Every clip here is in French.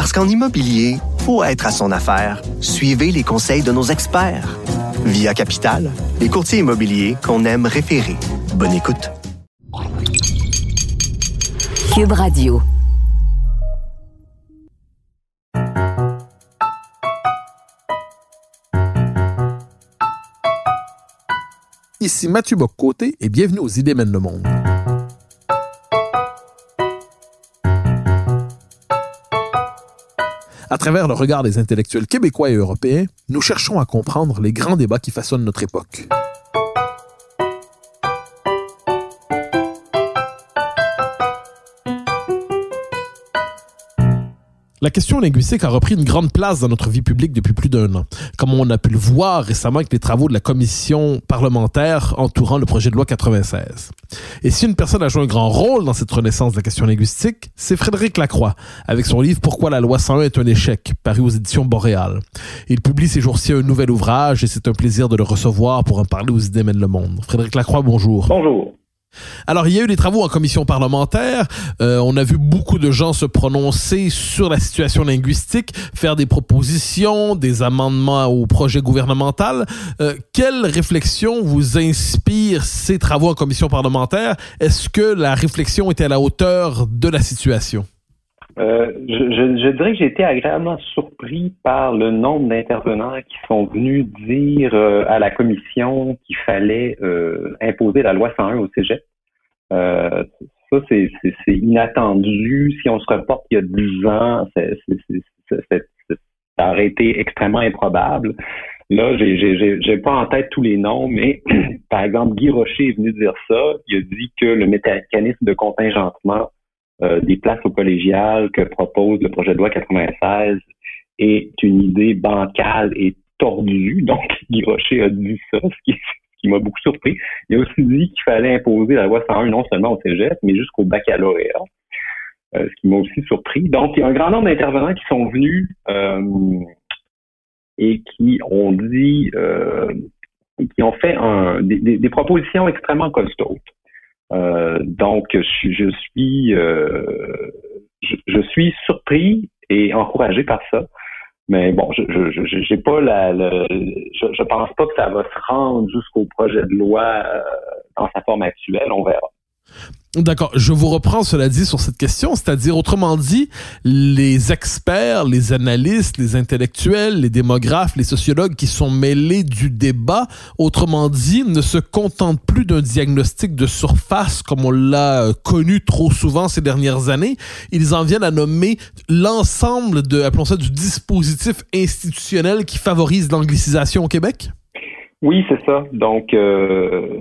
Parce qu'en immobilier, faut être à son affaire. Suivez les conseils de nos experts. Via Capital, les courtiers immobiliers qu'on aime référer. Bonne écoute. Cube Radio. Ici Mathieu Boccoté et bienvenue aux Idées mènent le monde. À travers le regard des intellectuels québécois et européens, nous cherchons à comprendre les grands débats qui façonnent notre époque. La question linguistique a repris une grande place dans notre vie publique depuis plus d'un an, comme on a pu le voir récemment avec les travaux de la commission parlementaire entourant le projet de loi 96. Et si une personne a joué un grand rôle dans cette renaissance de la question linguistique, c'est Frédéric Lacroix, avec son livre Pourquoi la loi 101 est un échec, paru aux éditions Boréal. Il publie ces jours-ci un nouvel ouvrage et c'est un plaisir de le recevoir pour en parler aux idées mènent le monde. Frédéric Lacroix, bonjour. Bonjour. Alors, il y a eu des travaux en commission parlementaire. Euh, on a vu beaucoup de gens se prononcer sur la situation linguistique, faire des propositions, des amendements au projet gouvernemental. Euh, quelle réflexion vous inspire ces travaux en commission parlementaire? Est-ce que la réflexion était à la hauteur de la situation? Euh, je, je, dirais que j'ai été agréablement surpris par le nombre d'intervenants qui sont venus dire euh, à la commission qu'il fallait euh, imposer la loi 101 au cégep. Euh, ça, c'est inattendu. Si on se reporte il y a 10 ans, ça aurait été extrêmement improbable. Là, j'ai pas en tête tous les noms, mais par exemple, Guy Rocher est venu dire ça. Il a dit que le mécanisme de contingentement des places au collégial que propose le projet de loi 96 est une idée bancale et tordue. Donc, Guy Rocher a dit ça, ce qui, m'a beaucoup surpris. Il a aussi dit qu'il fallait imposer la loi 101 non seulement au cégep, mais jusqu'au baccalauréat, euh, ce qui m'a aussi surpris. Donc, il y a un grand nombre d'intervenants qui sont venus euh, et qui ont dit, qui ont fait des, des, propositions extrêmement costaudes. Euh, donc, je, je suis, euh, je, suis surpris et encouragé par ça. Mais bon, je je, j'ai pas la, je, je pense pas que ça va se rendre jusqu'au projet de loi euh, dans sa forme actuelle. On verra. D'accord. Je vous reprends cela dit sur cette question, c'est-à-dire autrement dit, les experts, les analystes, les intellectuels, les démographes, les sociologues qui sont mêlés du débat, autrement dit, ne se contentent plus d'un diagnostic de surface comme on l'a euh, connu trop souvent ces dernières années. Ils en viennent à nommer l'ensemble de, appelons ça, du dispositif institutionnel qui favorise l'anglicisation au Québec. Oui, c'est ça. Donc, euh,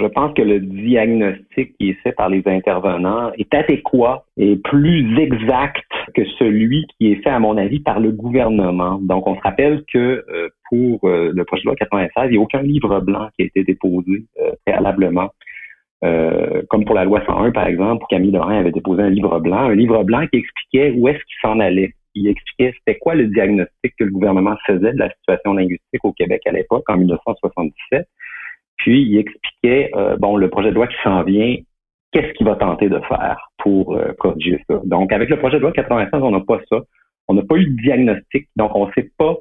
je pense que le diagnostic qui est fait par les intervenants est adéquat et plus exact que celui qui est fait, à mon avis, par le gouvernement. Donc, on se rappelle que euh, pour euh, le projet de loi 96, il n'y a aucun livre blanc qui a été déposé préalablement. comme pour la loi 101, par exemple, Camille Lorrain avait déposé un livre blanc, un livre blanc qui expliquait où est-ce qu'il s'en allait il expliquait c'était quoi le diagnostic que le gouvernement faisait de la situation linguistique au Québec à l'époque, en 1977. Puis il expliquait, euh, bon, le projet de loi qui s'en vient, qu'est-ce qu'il va tenter de faire pour euh, corriger ça. Donc, avec le projet de loi 96, on n'a pas ça. On n'a pas eu de diagnostic, donc on ne sait pas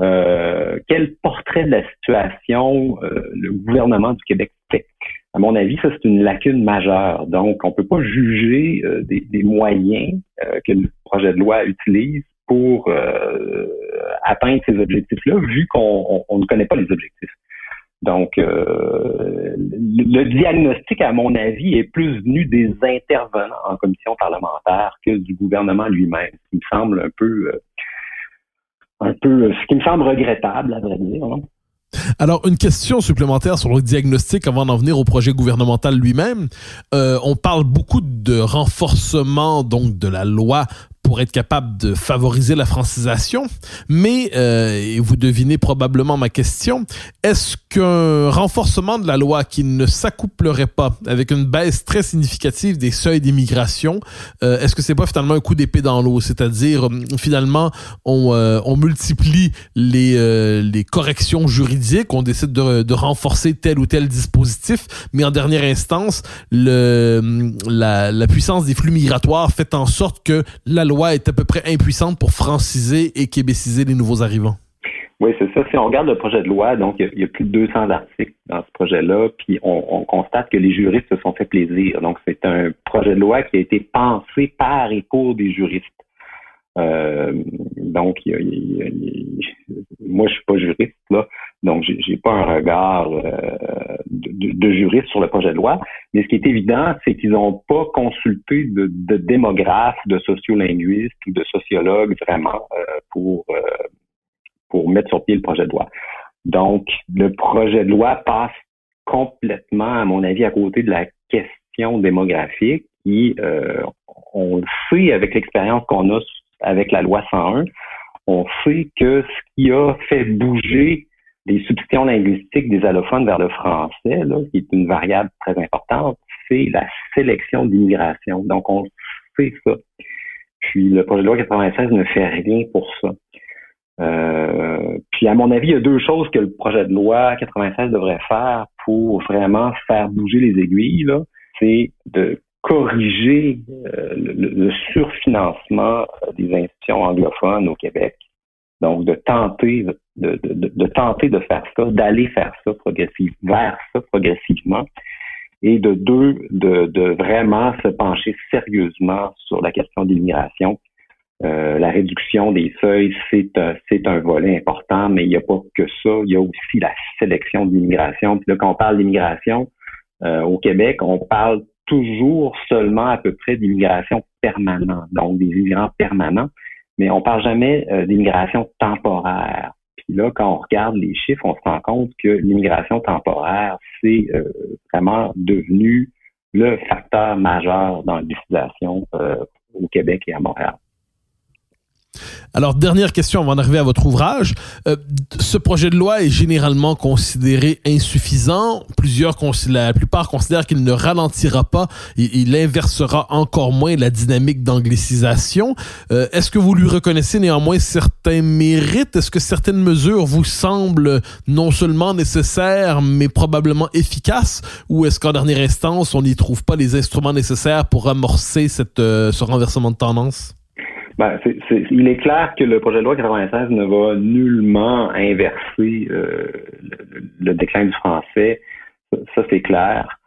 euh, quel portrait de la situation le gouvernement du Québec fait. À mon avis, ça, c'est une lacune majeure. Donc, on ne peut pas juger des, moyens que le projet de loi utilise pour euh, atteindre ces objectifs-là, vu qu'on ne connaît pas les objectifs. Donc, euh, le, diagnostic, à mon avis, est plus venu des intervenants en commission parlementaire que du gouvernement lui-même, ce qui me semble un peu, euh, un peu, ce qui me semble regrettable, à vrai dire. Alors, une question supplémentaire sur le diagnostic avant d'en venir au projet gouvernemental lui-même. on parle beaucoup de renforcement donc de la loi pour être capable de favoriser la francisation. Mais, euh, et vous devinez probablement ma question, est-ce qu'un renforcement de la loi qui ne s'accouplerait pas avec une baisse très significative des seuils d'immigration, euh, est-ce que c'est pas finalement un coup d'épée dans l'eau? C'est-à-dire, finalement, on, multiplie les, corrections juridiques, on décide de, renforcer tel ou tel dispositif, mais en dernière instance, la puissance des flux migratoires fait en sorte que la loi est à peu près impuissante pour franciser et québéciser les nouveaux arrivants. Oui, c'est ça. Si on regarde le projet de loi, donc il y, a plus de 200 articles dans ce projet-là, puis on, constate que les juristes se sont fait plaisir. Donc c'est un projet de loi qui a été pensé par et pour des juristes. Euh, donc, moi, je suis pas juriste là, donc j'ai pas un regard euh, de, juriste sur le projet de loi. Mais ce qui est évident, c'est qu'ils n'ont pas consulté de, de, démographes, de sociolinguistes ou de sociologues vraiment euh, pour pour mettre sur pied le projet de loi. Donc, le projet de loi passe complètement, à mon avis, à côté de la question démographique qui, on le sait avec l'expérience qu'on a avec la loi 101, on sait que ce qui a fait bouger les substitutions linguistiques des allophones vers le français, qui est une variable très importante, c'est la sélection d'immigration. Donc, on sait ça. Puis, le projet de loi 96 ne fait rien pour ça. Euh, puis, à mon avis, il y a deux choses que le projet de loi 96 devrait faire pour vraiment faire bouger les aiguilles. C'est de corriger euh, le, surfinancement des institutions anglophones au Québec. Donc, de tenter de, tenter de faire ça, d'aller faire ça progressivement, vers ça progressivement, et de deux, de, vraiment se pencher sérieusement sur la question de. Euh, la réduction des seuils, c'est un, c'est un volet important, mais il n'y a pas que ça. Il y a aussi la sélection de l'immigration. Puis là, quand on parle d'immigration euh, au Québec, on parle toujours seulement à peu près d'immigration permanente, donc des immigrants permanents, mais on parle jamais euh, d'immigration temporaire. Puis là, quand on regarde les chiffres, on se rend compte que l'immigration temporaire, c'est euh, vraiment devenu le facteur majeur dans l'utilisation euh, au Québec et à Montréal. Alors, dernière question avant d'arriver à votre ouvrage. Euh, ce projet de loi est généralement considéré insuffisant. Plusieurs, la plupart considèrent qu'il ne ralentira pas, et il inversera encore moins la dynamique d'anglicisation. Euh, est-ce que vous lui reconnaissez néanmoins certains mérites? Est-ce que certaines mesures vous semblent non seulement nécessaires, mais probablement efficaces? Ou est-ce qu'en dernière instance, on n'y trouve pas les instruments nécessaires pour amorcer cette, euh, ce renversement de tendance? Ben, il est clair que le projet de loi 96 ne va nullement inverser euh, le, déclin du français. Ça, c'est clair.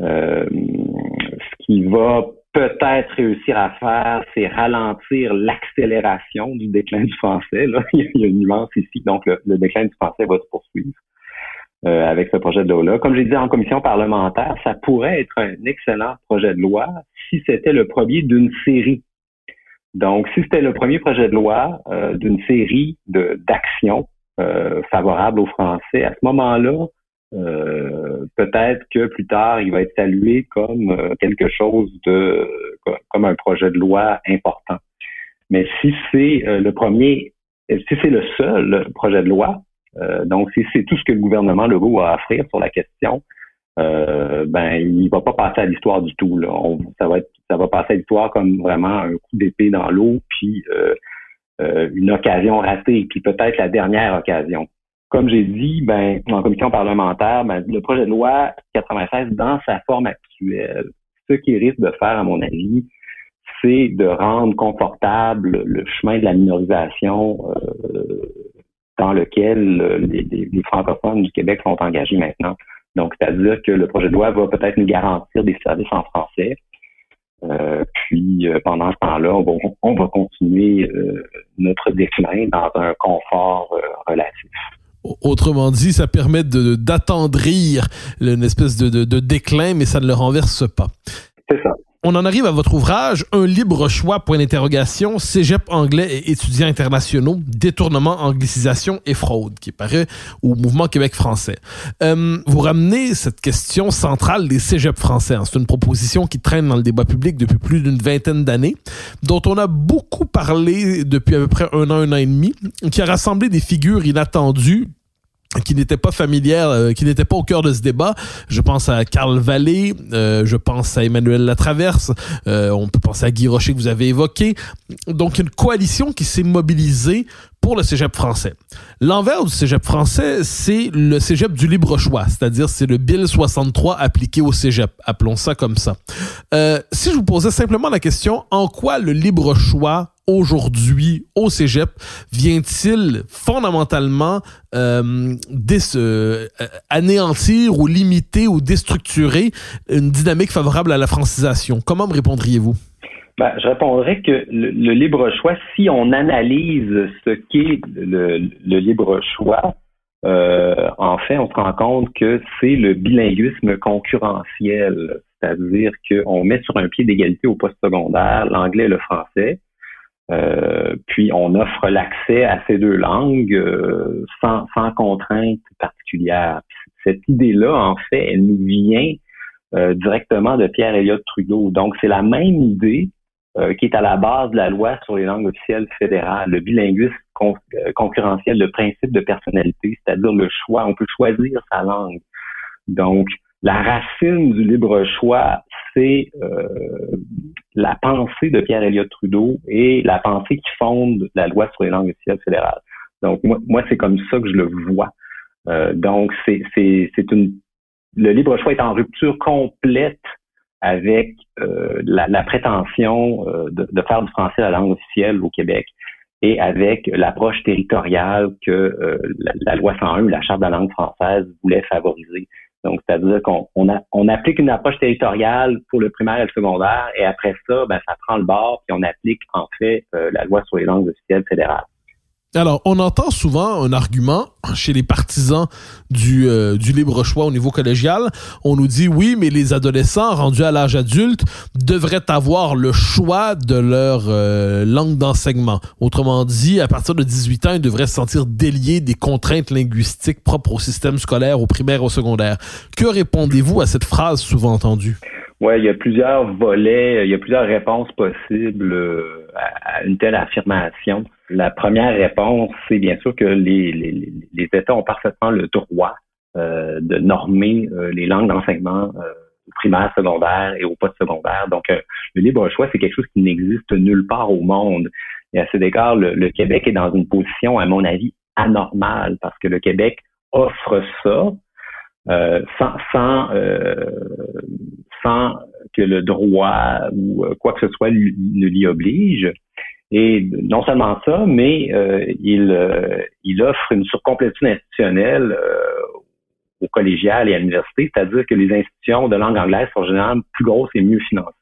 Euh, ce qu'il va peut-être réussir à faire, c'est ralentir l'accélération du déclin du français. Il y a une nuance ici. Donc, le, déclin du français va se poursuivre. Euh, avec ce projet de loi-là. Comme j'ai dit en commission parlementaire, ça pourrait être un excellent projet de loi si c'était le premier d'une série donc, si c'était le premier projet de loi euh, d'une série d'actions euh, favorables aux Français, à ce moment-là, euh, peut-être que plus tard, il va être salué comme quelque chose de comme un projet de loi important. Mais si c'est le premier, si c'est le seul projet de loi, donc si c'est tout ce que le gouvernement Legault a à offrir sur la question, euh, ben il va pas passer à l'histoire du tout. Là. ça va être, ça va passer à l'histoire comme vraiment un coup d'épée dans l'eau, puis euh, euh, une occasion ratée, puis peut-être la dernière occasion. Comme j'ai dit, ben en commission parlementaire, ben, le projet de loi 96 dans sa forme actuelle, ce qu'il risque de faire, à mon avis, c'est de rendre confortable le chemin de la minorisation dans lequel les, les francophones du Québec sont engagés maintenant. Donc, c'est-à-dire que le projet de loi va peut-être nous garantir des services en français. Euh, puis, euh, pendant ce temps-là, on va, continuer euh, notre déclin dans un confort relatif. Autrement dit, ça permet d'attendrir une espèce de, de déclin, mais ça ne le renverse pas. C'est ça. On en arrive à votre ouvrage, Un libre choix, point d'interrogation, Cégep anglais et étudiants internationaux, détournement, anglicisation et fraude, qui paraît au mouvement Québec français. Euh, vous ramenez cette question centrale des cégeps français. Hein. C'est une proposition qui traîne dans le débat public depuis plus d'une vingtaine d'années, dont on a beaucoup parlé depuis à peu près un an, un an et demi, qui a rassemblé des figures inattendues qui n'était pas familière, euh, qui n'était pas au cœur de ce débat. Je pense à Carl Vallée, euh, je pense à Emmanuel Latraverse, euh, on peut penser à Guy Rocher que vous avez évoqué. Donc une coalition qui s'est mobilisée pour le cégep français. L'envers du cégep français, c'est le cégep du libre choix, c'est-à-dire c'est le Bill 63 appliqué au cégep, appelons ça comme ça. si je vous posais simplement la question, en quoi le libre choix aujourd'hui au cégep vient-il fondamentalement euh, euh, anéantir ou limiter ou déstructurer une dynamique favorable à la francisation? Comment me répondriez-vous? Ben, je répondrais que le, libre choix, si on analyse ce qu'est le, libre choix, euh, en fait, on se rend compte que c'est le bilinguisme concurrentiel, c'est-à-dire qu'on met sur un pied d'égalité au poste secondaire l'anglais et le français, euh, puis on offre l'accès à ces deux langues euh, sans, sans contrainte particulière. Cette idée-là, en fait, elle nous vient euh, directement de Pierre Elliott Trudeau. Donc, c'est la même idée qui est à la base de la loi sur les langues officielles fédérales, le bilinguisme concurrentiel, le principe de personnalité, c'est-à-dire le choix. On peut choisir sa langue. Donc, la racine du libre choix, c'est euh, la pensée de Pierre Elliott Trudeau et la pensée qui fonde la loi sur les langues officielles fédérales. Donc moi, c'est comme ça que je le vois. Euh, donc c'est une le libre choix est en rupture complète avec euh, la, prétention de, faire du français la langue officielle au Québec et avec l'approche territoriale que la, loi 101, la charte de la langue française voulait favoriser. Donc, c'est-à-dire qu'on on, applique une approche territoriale pour le primaire et le secondaire, et après ça, ben, ça prend le bord, puis on applique en fait euh, la loi sur les langues officielles fédérales. Alors, on entend souvent un argument chez les partisans du, euh, du libre choix au niveau collégial. On nous dit oui, mais les adolescents rendus à l'âge adulte devraient avoir le choix de leur euh, langue d'enseignement. Autrement dit, à partir de 18 ans, ils devraient se sentir déliés des contraintes linguistiques propres au système scolaire, au primaire, au secondaire. Que répondez-vous à cette phrase souvent entendue? Oui, il y a plusieurs volets, il y a plusieurs réponses possibles euh, à une telle affirmation. La première réponse, c'est bien sûr que les, les, les, États ont parfaitement le droit euh, de normer euh, les langues d'enseignement euh, primaire, secondaire et au post-secondaire. Donc, le libre choix, c'est quelque chose qui n'existe nulle part au monde. Et à cet égard, le, Québec est dans une position, à mon avis, anormale parce que le Québec offre ça sans, sans, sans que le droit ou quoi que ce soit ne l'y oblige. Et non seulement ça, mais euh, il, euh, il offre une surcomplétude institutionnelle euh, au collégial et à l'université, c'est-à-dire que les institutions de langue anglaise sont généralement plus grosses et mieux financées.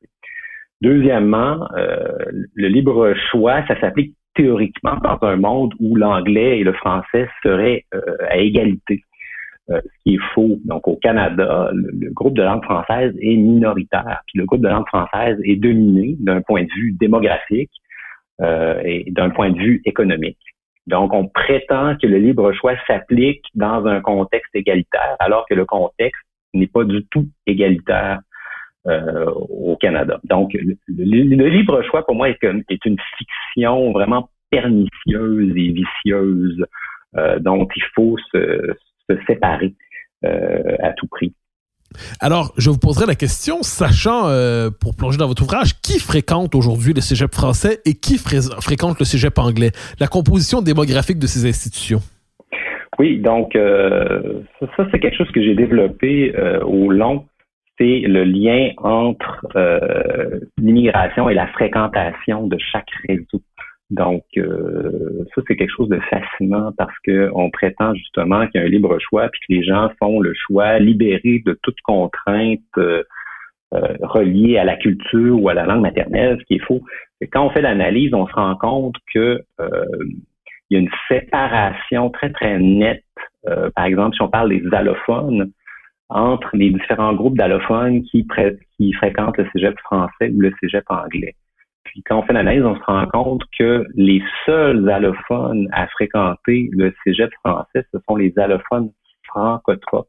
Deuxièmement, le libre choix, ça s'applique théoriquement dans un monde où l'anglais et le français seraient à égalité. Ce qui est faux. Donc, au Canada, le, groupe de langue française est minoritaire, puis le groupe de langue française est dominé d'un point de vue démographique euh, et d'un point de vue économique. Donc, on prétend que le libre choix s'applique dans un contexte égalitaire, alors que le contexte n'est pas du tout égalitaire euh, au Canada. Donc, le, libre choix, pour moi, est, est, une fiction vraiment pernicieuse et vicieuse euh, dont il faut se, se séparer euh, à tout prix. Alors, je vous poserai la question, sachant, euh, pour plonger dans votre ouvrage, qui fréquente aujourd'hui le cégep français et qui fréquente le cégep anglais? La composition démographique de ces institutions. Oui, donc euh, ça, c'est quelque chose que j'ai développé euh, au long. C'est le lien entre l'immigration et la fréquentation de chaque réseau. Donc, euh, ça, c'est quelque chose de fascinant parce qu'on prétend justement qu'il y a un libre choix, puis que les gens font le choix libéré de toute contrainte euh, euh, reliée à la culture ou à la langue maternelle, ce qui est faux. Quand on fait l'analyse, on se rend compte que il y a une séparation très, très nette. par exemple, si on parle des allophones, entre les différents groupes d'allophones qui, qui fréquentent le cégep français ou le cégep anglais. Quand on fait l'analyse, on se rend compte que les seuls allophones à fréquenter le cégep français, ce sont les allophones francotropes,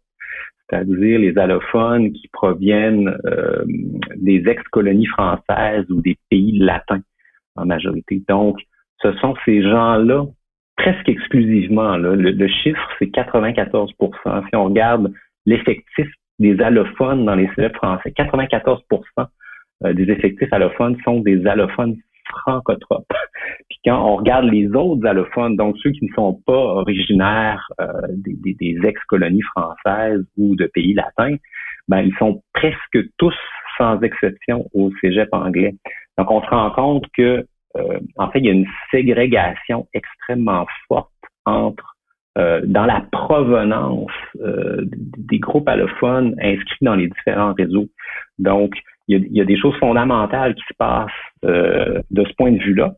c'est-à-dire les allophones qui proviennent euh, des ex-colonies françaises ou des pays latins en majorité. Donc, ce sont ces gens-là presque exclusivement. le, chiffre, c'est 94% Si on regarde l'effectif des allophones dans les cégeps français, 94 euh, des effectifs allophones sont des allophones francotropes. Puis quand on regarde les autres allophones, donc ceux qui ne sont pas originaires euh, des, ex-colonies françaises ou de pays latins, ben ils sont presque tous sans exception au cégep anglais. Donc on se rend compte que euh, en fait il y a une ségrégation extrêmement forte entre dans la provenance des groupes allophones inscrits dans les différents réseaux. Donc, il y, a, des choses fondamentales qui se passent euh, de ce point de vue-là.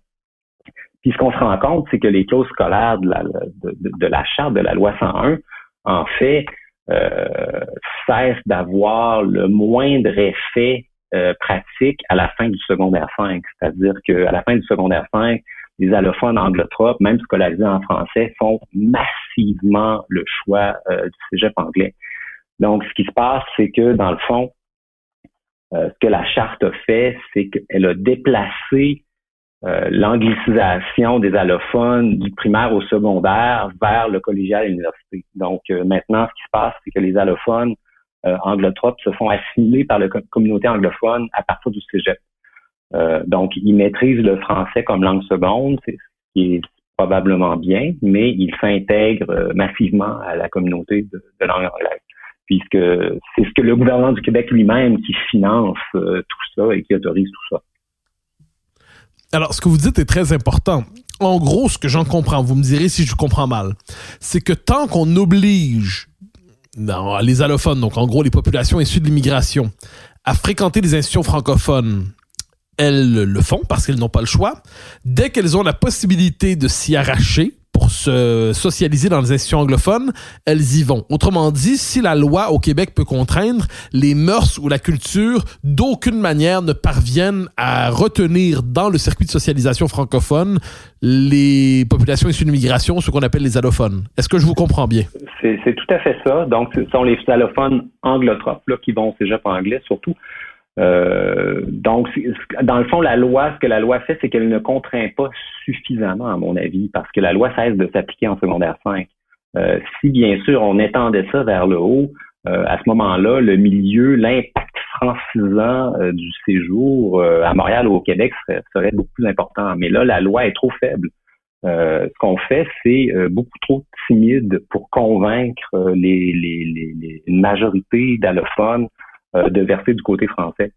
Puis ce qu'on se rend compte, c'est que les clauses scolaires de la, de, la charte de la loi 101, en fait, euh, cessent d'avoir le moindre effet euh, pratique à la fin du secondaire 5. C'est-à-dire qu'à la fin du secondaire 5, les allophones anglotropes, même scolarisés en français, font massivement le choix euh, du cégep anglais. Donc, ce qui se passe, c'est que, dans le fond, ce que la charte a fait, c'est qu'elle a déplacé euh, l'anglicisation des allophones du primaire au secondaire vers le collégial et l'université. Donc euh, maintenant, ce qui se passe, c'est que les allophones anglotropes se font assimiler par la communauté anglophone à partir du cégep. donc, ils maîtrisent le français comme langue seconde, ce qui est probablement bien, mais ils s'intègrent massivement à la communauté de langue anglaise puisque c'est ce que le gouvernement du Québec lui-même qui finance euh, tout ça et qui autorise tout ça. Alors, ce que vous dites est très important. En gros, ce que j'en comprends, vous me direz si je comprends mal, c'est que tant qu'on oblige les allophones, donc en gros les populations issues de l'immigration, à fréquenter les institutions francophones, elles le font parce qu'elles n'ont pas le choix. Dès qu'elles ont la possibilité de s'y arracher, se socialiser dans les institutions anglophones, elles y vont. Autrement dit, si la loi au Québec peut contraindre, les mœurs ou la culture d'aucune manière ne parviennent à retenir dans le circuit de socialisation francophone les populations issues de l'immigration, ce qu'on appelle les allophones. Est-ce que je vous comprends bien? C'est tout à fait ça. Donc, ce sont les allophones anglotropes là, qui vont au cégep anglais surtout. Euh, donc, dans le fond, la loi, ce que la loi fait, c'est qu'elle ne contraint pas suffisamment, à mon avis, parce que la loi cesse de s'appliquer en secondaire 5. Euh, si bien sûr on étendait ça vers le haut, euh, à ce moment-là, le milieu, l'impact francisant du séjour à Montréal ou au Québec serait, beaucoup plus important. Mais là, la loi est trop faible. ce qu'on fait, c'est beaucoup trop timide pour convaincre les, les, les, une majorité d'allophones euh, de verser du côté français.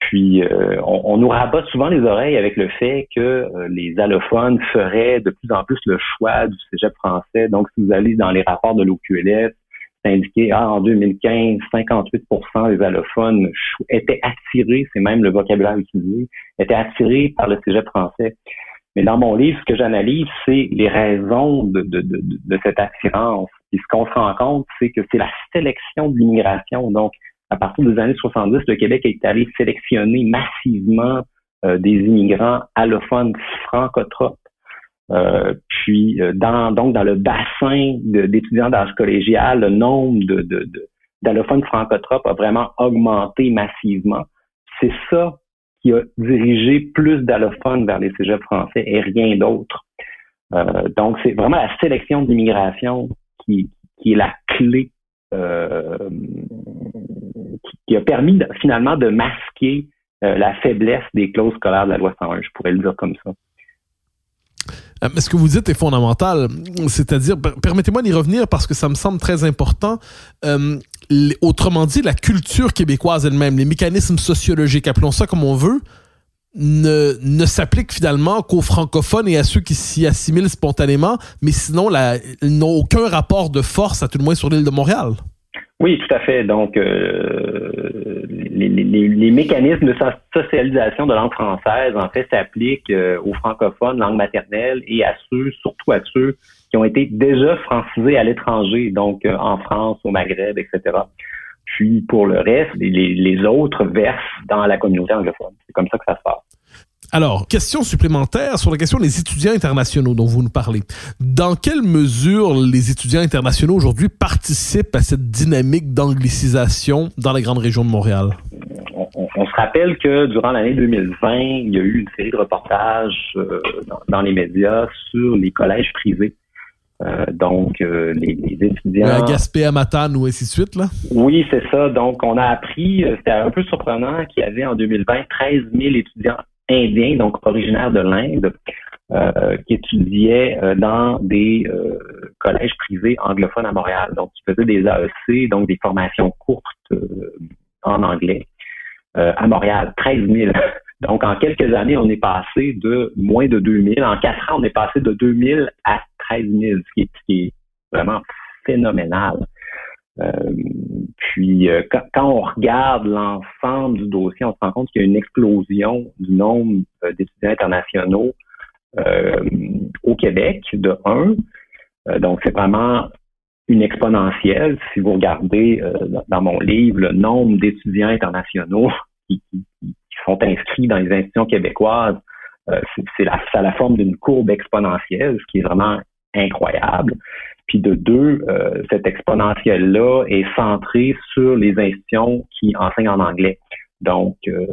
Puis euh, on, nous rabat souvent les oreilles avec le fait que euh, les allophones feraient de plus en plus le choix du cégep français. Donc, si vous allez dans les rapports de l'OQLF, c'est indiqué ah, en 2015, 58% des allophones étaient attirés, c'est même le vocabulaire utilisé, étaient attirés par le cégep français. Mais dans mon livre, ce que j'analyse, c'est les raisons de, de, de, de cette attirance. Et ce qu'on se rend compte, c'est que c'est la sélection de l'immigration. Donc, à partir des années 70, le Québec est allé sélectionner massivement euh, des immigrants allophones francotropes. Euh, puis, euh, dans, donc, dans le bassin d'étudiants d'âge collégial, le nombre de, de, d'allophones francotropes a vraiment augmenté massivement. C'est ça qui a dirigé plus d'allophones vers les cégeps français et rien d'autre. donc, c'est vraiment la sélection d'immigration qui, qui est la clé euh, qui a permis finalement de masquer euh, la faiblesse des clauses scolaires de la loi 101, je pourrais le dire comme ça. Euh, ce que vous dites est fondamental, c'est-à-dire, permettez-moi d'y revenir parce que ça me semble très important. autrement dit, la culture québécoise elle-même, les mécanismes sociologiques, appelons ça comme on veut, ne, ne s'appliquent finalement qu'aux francophones et à ceux qui s'y assimilent spontanément, mais sinon, ils n'ont aucun rapport de force, à tout le moins sur l'île de Montréal. Oui, tout à fait. Donc, euh, les, mécanismes de socialisation de langue française, en fait, s'appliquent euh, aux francophones, langue maternelle, et à ceux, surtout à ceux qui ont été déjà francisés à l'étranger, donc euh, en France, au Maghreb, etc. Puis pour le reste, les, les autres versent dans la communauté anglophone. C'est comme ça que ça se passe. Alors, question supplémentaire sur la question des étudiants internationaux dont vous nous parlez. Dans quelle mesure les étudiants internationaux aujourd'hui participent à cette dynamique d'anglicisation dans la grande région de Montréal? On, se rappelle que durant l'année 2020, il y a eu une série de reportages euh, dans, les médias sur les collèges privés. Euh, donc, euh, les, étudiants... À Gaspé, à Matane ou ainsi de suite, là? Oui, c'est ça. Donc, on a appris, c'était un peu surprenant, qu'il y avait en 2020 13 000 étudiants indien, donc originaire de l'Inde, euh, qui étudiait euh, dans des euh, collèges privés anglophones à Montréal. Donc, qui faisait des AEC, donc des formations courtes en anglais à Montréal. 13 000. Donc, en quelques années, on est passé de moins de 2 000. En quatre ans, on est passé de 2 000 à 13 000, ce qui est vraiment phénoménal. Euh, puis euh, quand, on regarde l'ensemble du dossier, on se rend compte qu'il y a une explosion du nombre euh, d'étudiants internationaux au Québec, de 1. donc c'est vraiment une exponentielle. Si vous regardez dans mon livre le nombre d'étudiants internationaux qui, sont inscrits dans les institutions québécoises, c'est la, la forme d'une courbe exponentielle, ce qui est vraiment incroyable. Puis de deux, euh, cette exponentielle-là est centrée sur les institutions qui enseignent en anglais. Donc, euh,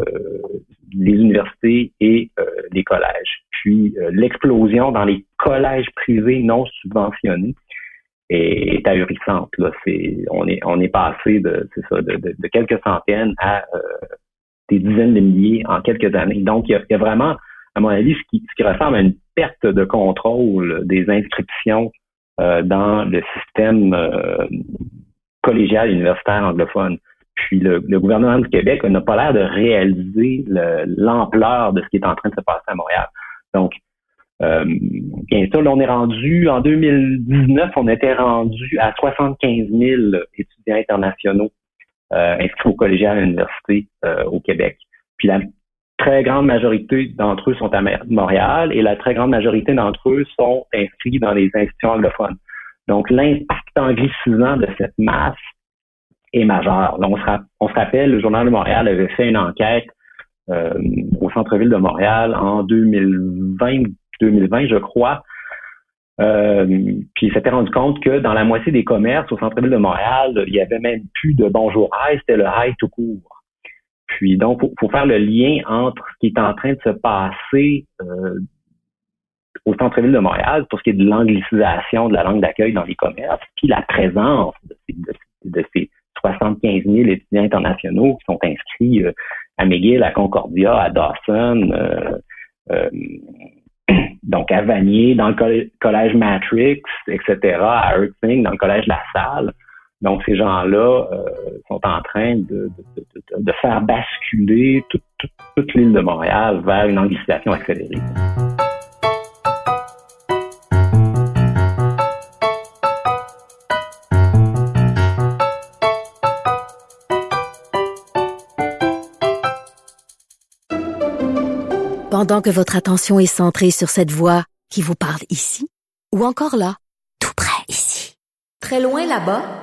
les universités et euh, les collèges. Puis, l'explosion dans les collèges privés non subventionnés est, ahurissante. Là. C'est, on, est, on est passé de, c'est ça, de, quelques centaines à des dizaines de milliers en quelques années. Donc, il y a vraiment, à mon avis, ce qui, ce qui ressemble à une perte de contrôle des inscriptions euh, dans le système euh, collégial universitaire anglophone. Puis le, gouvernement du Québec n'a pas l'air de réaliser l'ampleur de ce qui est en train de se passer à Montréal. Donc, euh, bien sûr, là, on est rendu, en 2019, on était rendu à 75 000 étudiants internationaux euh, inscrits au collégial à l'université au Québec. Puis la très grande majorité d'entre eux sont à Montréal et la très grande majorité d'entre eux sont inscrits dans les institutions anglophones. Donc, l'impact anglicisant de cette masse est majeur. on, se rappelle, le Journal de Montréal avait fait une enquête euh, au centre-ville de Montréal en 2020, 2020 je crois. Euh, puis il s'était rendu compte que dans la moitié des commerces au centre-ville de Montréal, il y avait même plus de bonjour hi, c'était le hi tout court. Puis donc, il faut, faire le lien entre ce qui est en train de se passer euh, au centre-ville de Montréal pour ce qui est de l'anglicisation de la langue d'accueil dans les commerces, puis la présence de, ces 75 000 étudiants internationaux qui sont inscrits euh, à McGill, à Concordia, à Dawson, euh, donc à Vanier, dans le collège Matrix, etc., à Irving, dans le collège La Salle. Donc, ces gens-là euh, sont en train de, faire basculer toute, l'île de Montréal vers une anglicisation accélérée. Pendant que votre attention est centrée sur cette voix qui vous parle ici, ou encore là, tout près ici, très loin là-bas,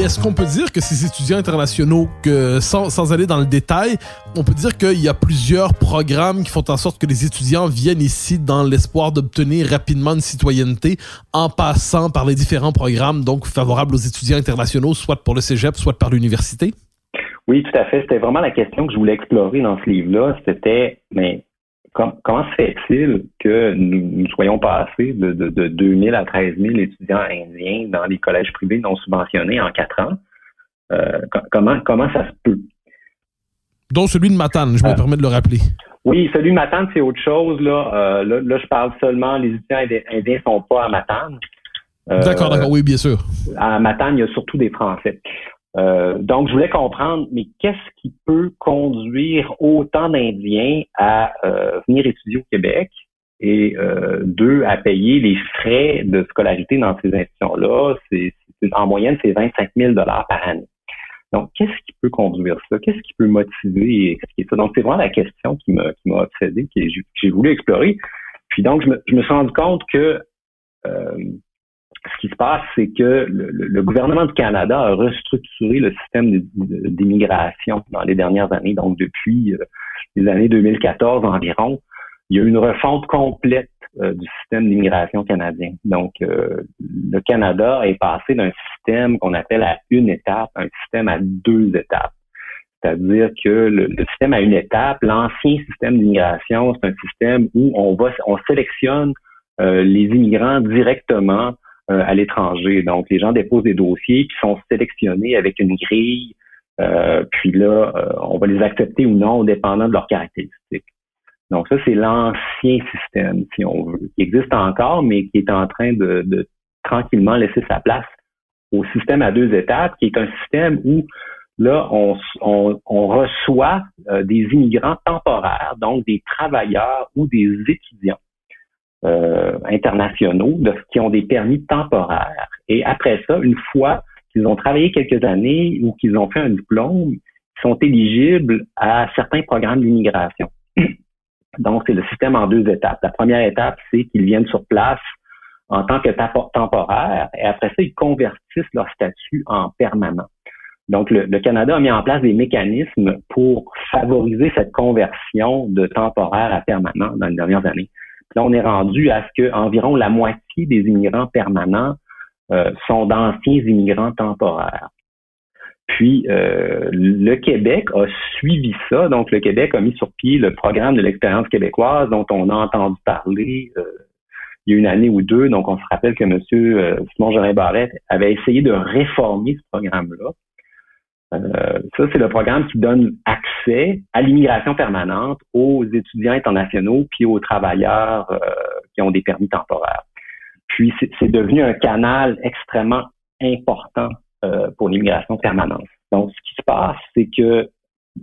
Est-ce qu'on peut dire que ces étudiants internationaux, que sans, aller dans le détail, on peut dire qu'il y a plusieurs programmes qui font en sorte que les étudiants viennent ici dans l'espoir d'obtenir rapidement une citoyenneté en passant par les différents programmes donc favorables aux étudiants internationaux, soit pour le cégep, soit par l'université? Oui, tout à fait. C'était vraiment la question que je voulais explorer dans ce livre-là. C'était, mais comment se fait-il que nous, soyons passés de, de, de 2 000 à 13 000 étudiants indiens dans les collèges privés non subventionnés en quatre ans? Euh, comment, comment ça se peut? Dont celui de Matane, je me euh, permets de le rappeler. Oui, celui de Matane, c'est autre chose. Là. Euh, là, je parle seulement, les étudiants indiens ne sont pas à Matane. d'accord, d'accord, oui, bien sûr. À Matane, il y a surtout des Français. Donc, je voulais comprendre, mais qu'est-ce qui peut conduire autant d'Indiens à venir étudier au Québec et deux, à payer les frais de scolarité dans ces institutions-là? C'est, en moyenne, c'est 25 000 par année. Donc, qu'est-ce qui peut conduire ça? Qu'est-ce qui peut motiver et expliquer ça? Donc, c'est vraiment la question qui m'a, qui m'a obsédé, que j'ai voulu explorer. Puis donc, je me, je me suis rendu compte que euh, ce qui se passe, c'est que le, gouvernement du Canada a restructuré le système d'immigration dans les dernières années. Donc, depuis euh, les années 2014 environ, il y a eu une refonte complète euh, du système d'immigration canadien. Donc, euh, le Canada est passé d'un système qu'on appelle à une étape un système à deux étapes. C'est-à-dire que le, système à une étape, l'ancien système d'immigration, c'est un système où on va, on sélectionne les immigrants directement à l'étranger. Donc, les gens déposent des dossiers qui sont sélectionnés avec une grille. puis là, on va les accepter ou non, dépendant de leurs caractéristiques. Donc ça, c'est l'ancien système, si on veut, qui existe encore, mais qui est en train de, tranquillement laisser sa place au système à deux étapes, qui est un système où là, on, reçoit euh, des immigrants temporaires, donc des travailleurs ou des étudiants euh, internationaux qui ont des permis temporaires. Et après ça, une fois qu'ils ont travaillé quelques années ou qu'ils ont fait un diplôme, ils sont éligibles à certains programmes d'immigration. Donc, c'est le système en deux étapes. La première étape, c'est qu'ils viennent sur place en tant que temporaire et après ça, ils convertissent leur statut en permanent. Donc, le, Canada a mis en place des mécanismes pour favoriser cette conversion de temporaire à permanent dans les dernières années. Là, on est rendu à ce que environ la moitié des immigrants permanents euh, sont d'anciens immigrants temporaires. Puis euh, le Québec a suivi ça. Donc le Québec a mis sur pied le programme de l'expérience québécoise dont on a entendu parler euh, il y a une année ou deux. Donc on se rappelle que M. Simon Jean Barrette avait essayé de réformer ce programme-là. Ça, c'est le programme qui donne accès à l'immigration permanente aux étudiants internationaux puis aux travailleurs qui ont des permis temporaires. Puis c'est devenu un canal extrêmement important euh, pour l'immigration permanente. Donc, ce qui se passe, c'est que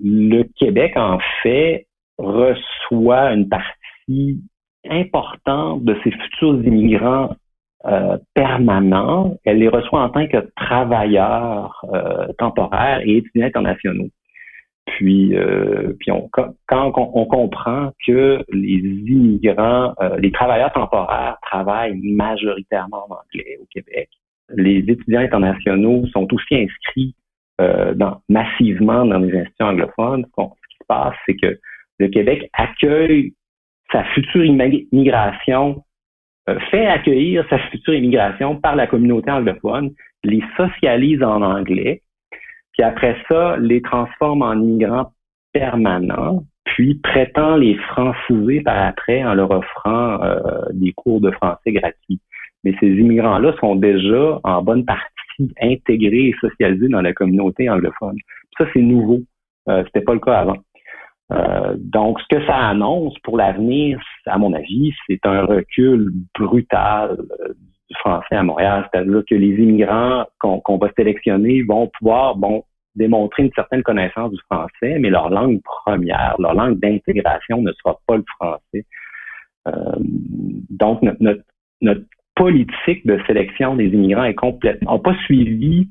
le Québec, en fait, reçoit une partie importante de ses futurs immigrants euh, permanents. Elle les reçoit en tant que travailleurs euh, temporaires et étudiants internationaux. Puis, puis on, quand on, comprend que les immigrants, les travailleurs temporaires travaillent majoritairement en anglais au Québec, les étudiants internationaux sont aussi inscrits euh, dans, massivement dans les institutions anglophones. Ce qui se passe, c'est que le Québec accueille sa future immigration, euh, fait accueillir sa future immigration par la communauté anglophone, les socialise en anglais, puis après ça, les transforme en immigrants permanents, puis prétend les franciser par après en leur offrant euh, des cours de français gratuits mais ces immigrants-là sont déjà en bonne partie intégrés et socialisés dans la communauté anglophone. Ça, c'est nouveau. Euh, C'était pas le cas avant. Euh, donc, ce que ça annonce pour l'avenir, à mon avis, c'est un recul brutal euh, du français à Montréal. C'est-à-dire que les immigrants qu'on va sélectionner vont pouvoir bon, démontrer une certaine connaissance du français, mais leur langue première, leur langue d'intégration ne sera pas le français. Euh, donc, notre, notre, politique de sélection des immigrants est complètement, pas suivi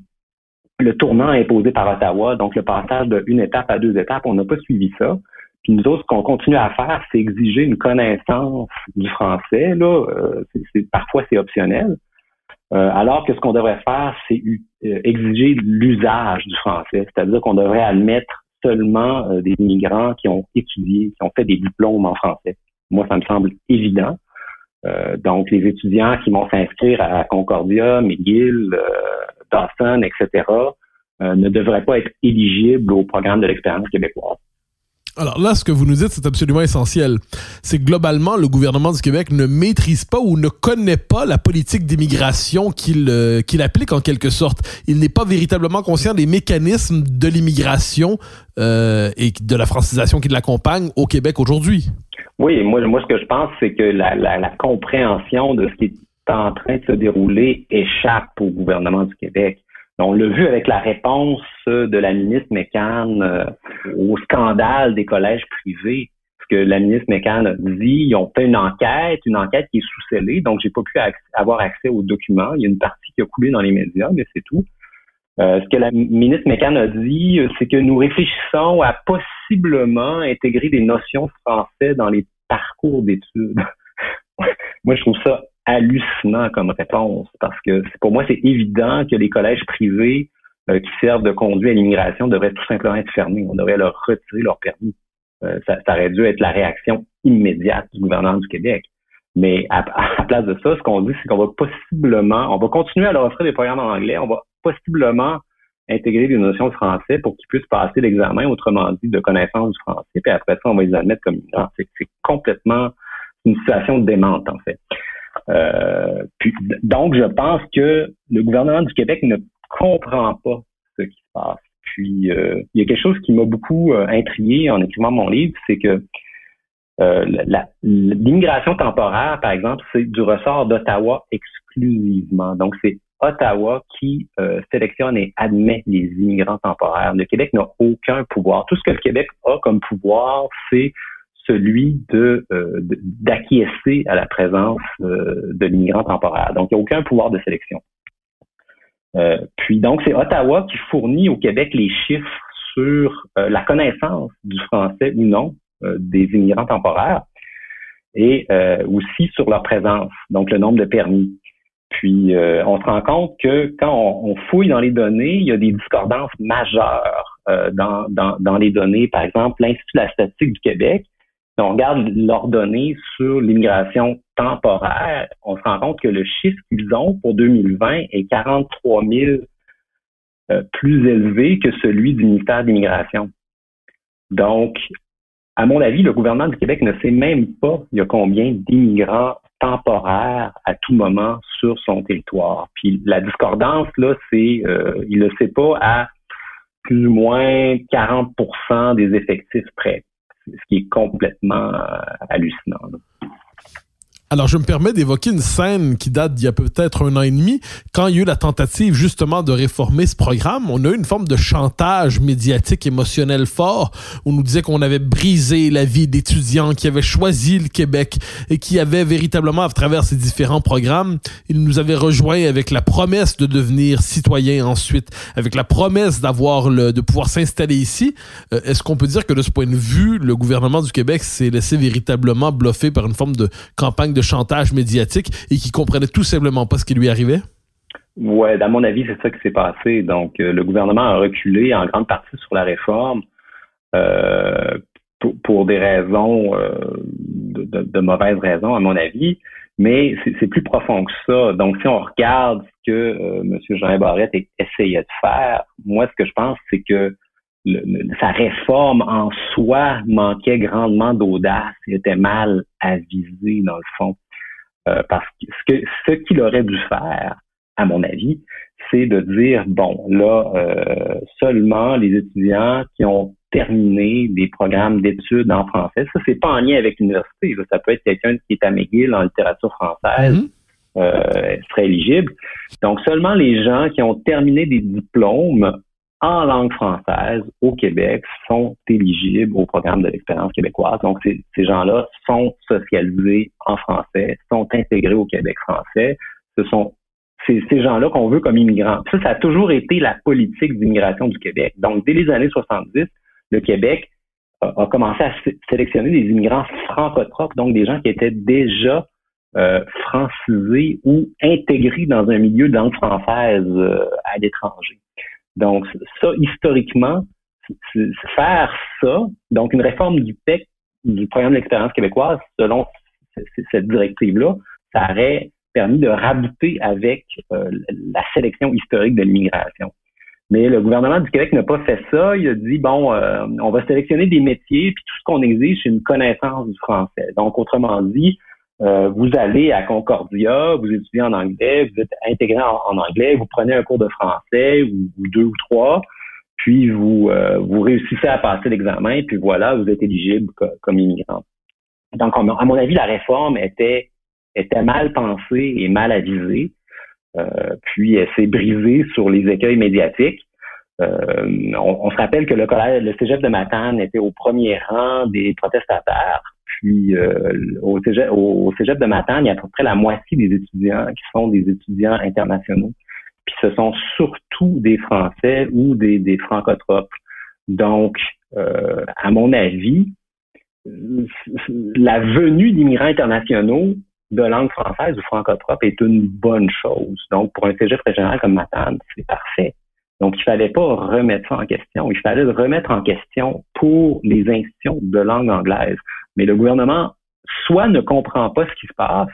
le tournant imposé par Ottawa, donc le passage d'une étape à deux étapes, on n'a pas suivi ça. Puis nous autres, ce qu'on continue à faire, c'est exiger une connaissance du français. Là, euh, parfois c'est optionnel. Euh, alors que ce qu'on devrait faire, c'est euh, exiger l'usage du français, c'est-à-dire qu'on devrait admettre seulement des immigrants qui ont étudié, qui ont fait des diplômes en français. Moi, ça me semble évident. Euh, donc, les étudiants qui vont s'inscrire à Concordia, McGill, euh, Dawson, etc., euh, ne devraient pas être éligibles au programme de l'expérience québécoise. Alors là, ce que vous nous dites, c'est absolument essentiel. C'est que globalement, le gouvernement du Québec ne maîtrise pas ou ne connaît pas la politique d'immigration qu'il qu'il applique en quelque sorte. Il n'est pas véritablement conscient des mécanismes de l'immigration euh, et de la francisation qui l'accompagne au Québec aujourd'hui. Oui, moi, moi, ce que je pense, c'est que la, la, la, compréhension de ce qui est en train de se dérouler échappe au gouvernement du Québec. On l'a vu avec la réponse de la ministre McCann euh, au scandale des collèges privés. Ce que la ministre McCann a dit, ils ont fait une enquête, une enquête qui est sous-scellée, donc j'ai pas pu avoir accès aux documents. Il y a une partie qui a coulé dans les médias, mais c'est tout. Euh, ce que la ministre McCann a dit, c'est que nous réfléchissons à possiblement intégrer des notions de français dans les parcours d'études. Moi, je trouve ça hallucinant comme réponse parce que pour moi, c'est évident que les collèges privés euh, qui servent de conduit à l'immigration devraient tout simplement être fermés. On devrait leur retirer leur permis. Euh, ça, aurait dû être la réaction immédiate du gouvernement du Québec. Mais à, à place de ça, ce qu'on dit, c'est qu'on va possiblement, on va continuer à leur offrir des programmes en anglais, on va possiblement intégrer des notions de français pour qu'ils puissent passer l'examen, autrement dit, de connaissance du français, puis après ça, on va les admettre comme immigrants. C'est complètement une situation démente, en fait. Euh, puis, donc, je pense que le gouvernement du Québec ne comprend pas ce qui se passe. Puis, euh, il y a quelque chose qui m'a beaucoup euh, intrigué en écrivant mon livre, c'est que l'immigration temporaire, par exemple, c'est du ressort d'Ottawa exclusivement. Donc, c'est Ottawa qui sélectionne et admet les immigrants temporaires. Le Québec n'a aucun pouvoir. Tout ce que le Québec a comme pouvoir, c'est celui de euh, d'acquiescer à la présence euh, de l'immigrant temporaire. Donc, il n'y a aucun pouvoir de sélection. Euh, puis donc, c'est Ottawa qui fournit au Québec les chiffres sur la connaissance du français ou non des immigrants temporaires et aussi sur leur présence, donc le nombre de permis. Puis on se rend compte que quand on, fouille dans les données, il y a des discordances majeures dans, dans, dans les données. Par exemple, l'Institut de la statistique du Québec si on regarde leurs données sur l'immigration temporaire, on se rend compte que le chiffre qu'ils ont pour 2020 est 43 000 euh, plus élevé que celui du ministère de l'Immigration. Donc, à mon avis, le gouvernement du Québec ne sait même pas il y a combien d'immigrants temporaires à tout moment sur son territoire. Puis la discordance, là, c'est, euh, il ne le sait pas à plus ou moins 40% des effectifs prêts ce qui est complètement euh, hallucinant. Alors, je me permets d'évoquer une scène qui date d'il y a peut-être un an et demi, quand il y a eu la tentative justement de réformer ce programme. On a eu une forme de chantage médiatique émotionnel fort. On nous disait qu'on avait brisé la vie d'étudiants qui avaient choisi le Québec et qui avaient véritablement, à travers ces différents programmes, ils nous avaient rejoints avec la promesse de devenir citoyens ensuite, avec la promesse d'avoir le, de pouvoir s'installer ici. Euh, est-ce qu'on peut dire que de ce point de vue, le gouvernement du Québec s'est laissé véritablement bluffer par une forme de campagne de chantage médiatique et qui comprenait tout simplement pas ce qui lui arrivait? Ouais, à mon avis, c'est ça qui s'est passé. Donc, euh, le gouvernement a reculé en grande partie sur la réforme euh, pour, des raisons, euh, de, mauvaises raisons, à mon avis. Mais c'est plus profond que ça. Donc, si on regarde ce que M. Jean Barrette essayait de faire, moi, ce que je pense, c'est que sa réforme en soi manquait grandement d'audace et était mal avisée dans le fond. Euh, parce que ce qu'il aurait dû faire, à mon avis, c'est de dire bon, là, euh, seulement les étudiants qui ont terminé des programmes d'études en français, ça c'est pas en lien avec l'université, ça peut être quelqu'un qui est à McGill en littérature française. Euh, serait éligible. Donc, seulement les gens qui ont terminé des diplômes en langue française au Québec sont éligibles au programme de l'expérience québécoise. Donc, ces, gens-là sont socialisés en français, sont intégrés au Québec français. Ce sont ces, ces gens-là qu'on veut comme immigrants. Ça, ça a toujours été la politique d'immigration du Québec. Donc, dès les années 70, le Québec a, commencé à sélectionner des immigrants francotropes, donc des gens qui étaient déjà euh, francisés ou intégrés dans un milieu de langue française euh, à l'étranger. Donc, ça, historiquement, faire ça, donc une réforme du PEC, du programme d'expérience québécoise, selon cette directive-là, ça aurait permis de rabouter avec euh, la sélection historique de l'immigration. Mais le gouvernement du Québec n'a pas fait ça. Il a dit, bon, euh, on va sélectionner des métiers, puis tout ce qu'on exige, c'est une connaissance du français. Donc, autrement dit, euh, vous allez à Concordia, vous étudiez en anglais, vous êtes intégré en, anglais, vous prenez un cours de français ou, deux ou trois, puis vous, euh, vous réussissez à passer l'examen, puis voilà, vous êtes éligible comme immigrant. Donc, à mon avis, la réforme était était mal pensée et mal avisée. Euh, puis elle s'est brisée sur les écueils médiatiques. Euh, on, se rappelle que le collège, le cégep de Matane était au premier rang des protestataires. Puis euh, au, cégep, de Matane, il y a à peu près la moitié des étudiants qui sont des étudiants internationaux. Puis ce sont surtout des Français ou des, des francotropes. Donc, euh, à mon avis, la venue d'immigrants internationaux de langue française ou francotrope est une bonne chose. Donc, pour un cégep régional comme Matane, c'est parfait. Donc, il fallait pas remettre ça en question. Il fallait le remettre en question pour les institutions de langue anglaise. Mais le gouvernement, soit ne comprend pas ce qui se passe,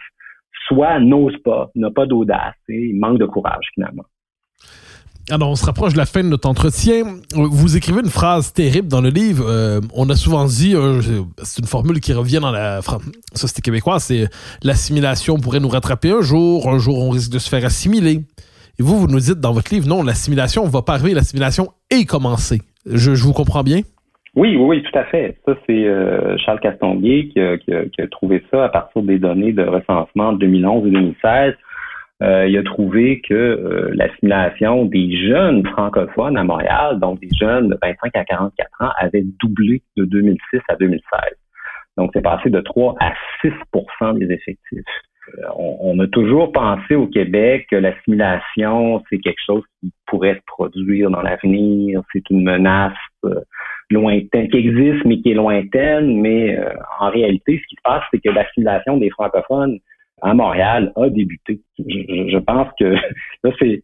soit n'ose pas, n'a pas d'audace et manque de courage, finalement. Alors, on se rapproche de la fin de notre entretien. Vous écrivez une phrase terrible dans le livre. Euh, on a souvent dit, euh, c'est une formule qui revient dans la société québécoise, c'est l'assimilation pourrait nous rattraper un jour, un jour on risque de se faire assimiler. Et vous, vous nous dites dans votre livre, non, l'assimilation ne va pas arriver, l'assimilation est commencée. Je, vous comprends bien? Oui, oui, tout à fait. Ça, c'est euh, Charles Castonguay qui a, qui a, trouvé ça à partir des données de recensement de 2011 et 2016 euh, il a trouvé que euh, l'assimilation des jeunes francophones à Montréal, donc des jeunes de 25 à 44 ans, avait doublé de 2006 à 2016. Donc, c'est passé de 3 à 6% des effectifs. Euh, on, a toujours pensé au Québec que l'assimilation, c'est quelque chose qui pourrait se produire dans l'avenir, c'est une menace lointaine, qui existe, mais qui est lointaine. Mais en réalité, ce qui se passe, c'est que l'assimilation des francophones à Montréal a débuté. Je, pense que là, c'est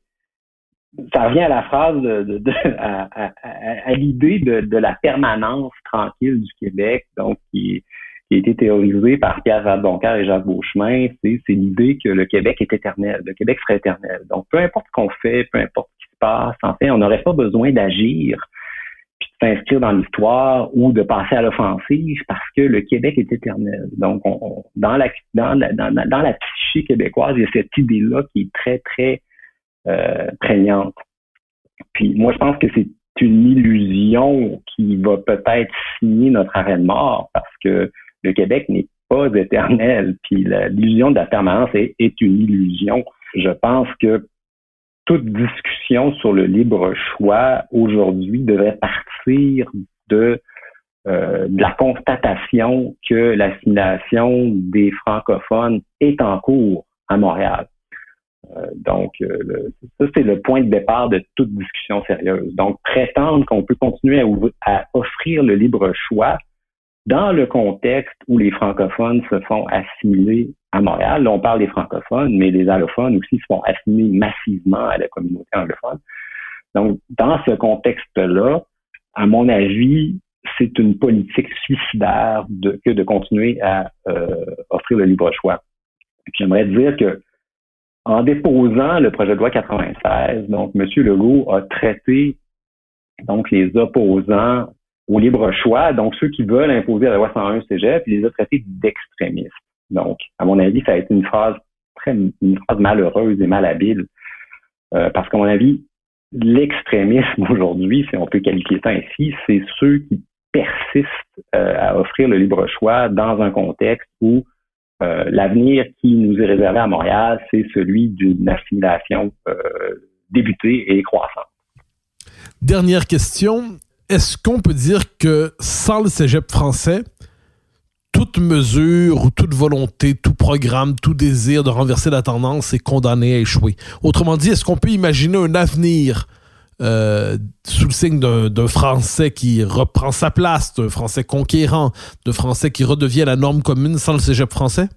ça revient à la phrase de, à, l'idée de, la permanence tranquille du Québec, donc qui, qui a été théorisée par Pierre Radboncoeur et Jacques Beauchemin, c'est, l'idée que le Québec est éternel, le Québec serait éternel. Donc, peu importe ce qu'on fait, peu importe ce qui se passe, en fait, on n'aurait pas besoin d'agir s'inscrire dans l'histoire ou de passer à l'offensive parce que le Québec est éternel. Donc, on, dans, la, dans, la, dans, la psyché québécoise, il y a cette idée-là qui est très, très euh, prégnante. Puis moi, je pense que c'est une illusion qui va peut-être signer notre arrêt de mort parce que le Québec n'est pas éternel. Puis l'illusion de la permanence est, une illusion. Je pense que toute discussion sur le libre choix aujourd'hui devrait partir de, euh, de la constatation que l'assimilation des francophones est en cours à Montréal. Euh, donc, euh, ça, c'est le point de départ de toute discussion sérieuse. Donc, prétendre qu'on peut continuer à offrir le libre choix dans le contexte où les francophones se font assimiler à Montréal, on parle des francophones, mais les allophones aussi se font assimiler massivement à la communauté anglophone. Donc, dans ce contexte-là, à mon avis, c'est une politique suicidaire que de continuer à euh, offrir le libre choix. J'aimerais dire que en déposant le projet de loi 96, donc M. Legault a traité donc les opposants au libre choix, donc ceux qui veulent imposer la loi 101 cégep, les a traités d'extrémistes. Donc, à mon avis, ça a été une phrase très malheureuse et malhabile, euh, parce qu'à mon avis, l'extrémisme aujourd'hui, si on peut qualifier ça ainsi, c'est ceux qui persistent euh, à offrir le libre choix dans un contexte où euh, l'avenir qui nous est réservé à Montréal, c'est celui d'une assimilation débutée et croissante. Dernière question est-ce qu'on peut dire que sans le cégep français, toute mesure ou toute volonté, tout programme, tout désir de renverser la tendance est condamné à échouer? Autrement dit, est-ce qu'on peut imaginer un avenir euh, sous le signe d'un Français qui reprend sa place, d'un Français conquérant, d'un Français qui redevient la norme commune sans le cégep français?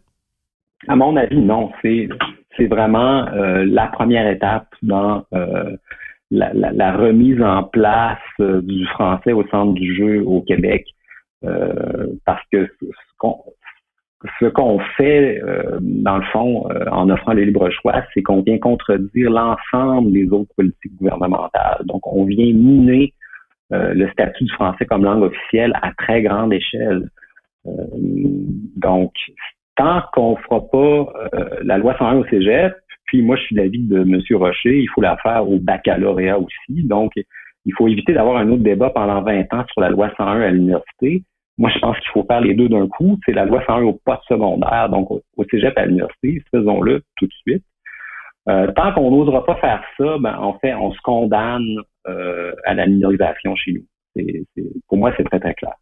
À mon avis, non. C'est vraiment euh, la première étape dans euh, la, remise en place euh, du français au centre du jeu au Québec. Euh, parce que ce qu'on fait, euh, dans le fond, en offrant le libre choix, c'est qu'on vient contredire l'ensemble des autres politiques gouvernementales. Donc, on vient miner le statut du français comme langue officielle à très grande échelle. donc, tant qu'on fera pas la loi 101 au cégep, puis moi, je suis d'avis de M. Rocher, il faut la faire au baccalauréat aussi. Donc, il faut éviter d'avoir un autre débat pendant 20 ans sur la loi 101 à l'université. Moi, je pense qu'il faut faire les deux d'un coup. C'est la loi 101 au post secondaire, donc au, cégep à l'université, faisons-le tout de suite. Euh, tant qu'on n'osera pas faire ça, ben, en fait, on se condamne euh, à la minorisation chez nous. pour moi, c'est très, très clair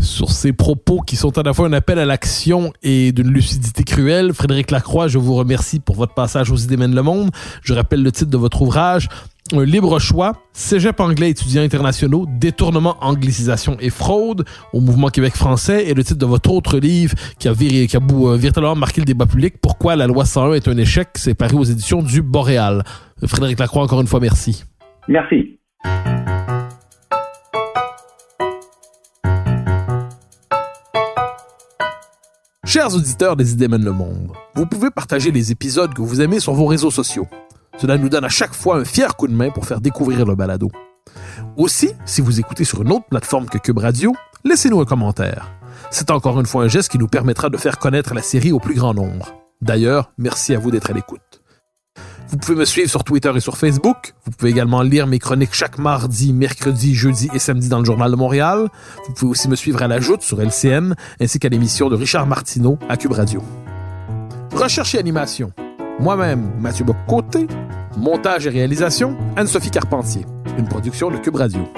sur ces propos qui sont à la fois un appel à l'action et d'une lucidité cruelle. Frédéric Lacroix, je vous remercie pour votre passage aux idées mènent le monde. Je rappelle le titre de votre ouvrage, Un libre choix, Cégep anglais étudiants internationaux, détournement, anglicisation et fraude au mouvement Québec français et le titre de votre autre livre qui a, viré, qui a euh, véritablement marqué le débat public, Pourquoi la loi 101 est un échec, c'est paru aux éditions du Boréal. Frédéric Lacroix, encore une fois, merci. Merci. Chers auditeurs des idées mènent le monde, vous pouvez partager les épisodes que vous aimez sur vos réseaux sociaux. Cela nous donne à chaque fois un fier coup de main pour faire découvrir le balado. Aussi, si vous écoutez sur une autre plateforme que Cube Radio, laissez-nous un commentaire. C'est encore une fois un geste qui nous permettra de faire connaître la série au plus grand nombre. D'ailleurs, merci à vous d'être à l'écoute. Vous pouvez me suivre sur Twitter et sur Facebook. Vous pouvez également lire mes chroniques chaque mardi, mercredi, jeudi et samedi dans le Journal de Montréal. Vous pouvez aussi me suivre à la joute sur LCN ainsi qu'à l'émission de Richard Martineau à Cube Radio. Recherche et animation. Moi-même, Mathieu Bock-Côté. Montage et réalisation, Anne-Sophie Carpentier. Une production de Cube Radio.